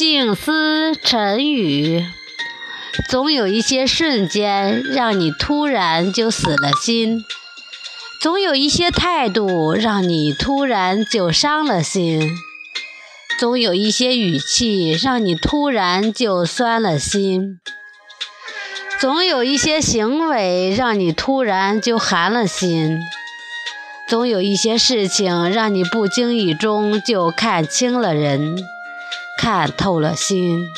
静思沉语，总有一些瞬间让你突然就死了心，总有一些态度让你突然就伤了心，总有一些语气让你突然就酸了心，总有一些行为让你突然就寒了心，总有一些事情让你不经意中就看清了人。看透了心，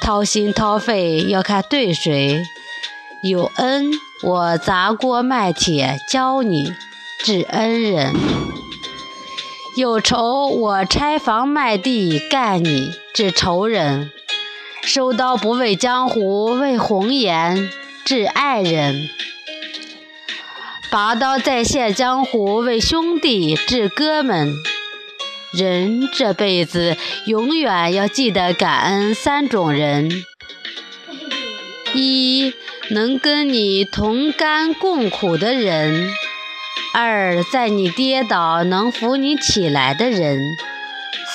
掏心掏肺要看对谁。有恩，我砸锅卖铁教你治恩人；有仇，我拆房卖地干你治仇人。收刀不为江湖，为红颜治爱人；拔刀再现江湖，为兄弟治哥们。人这辈子永远要记得感恩三种人：一能跟你同甘共苦的人；二在你跌倒能扶你起来的人；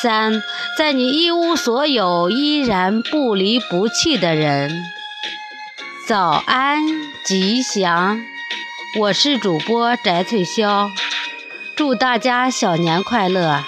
三在你一无所有依然不离不弃的人。早安，吉祥！我是主播翟翠潇，祝大家小年快乐！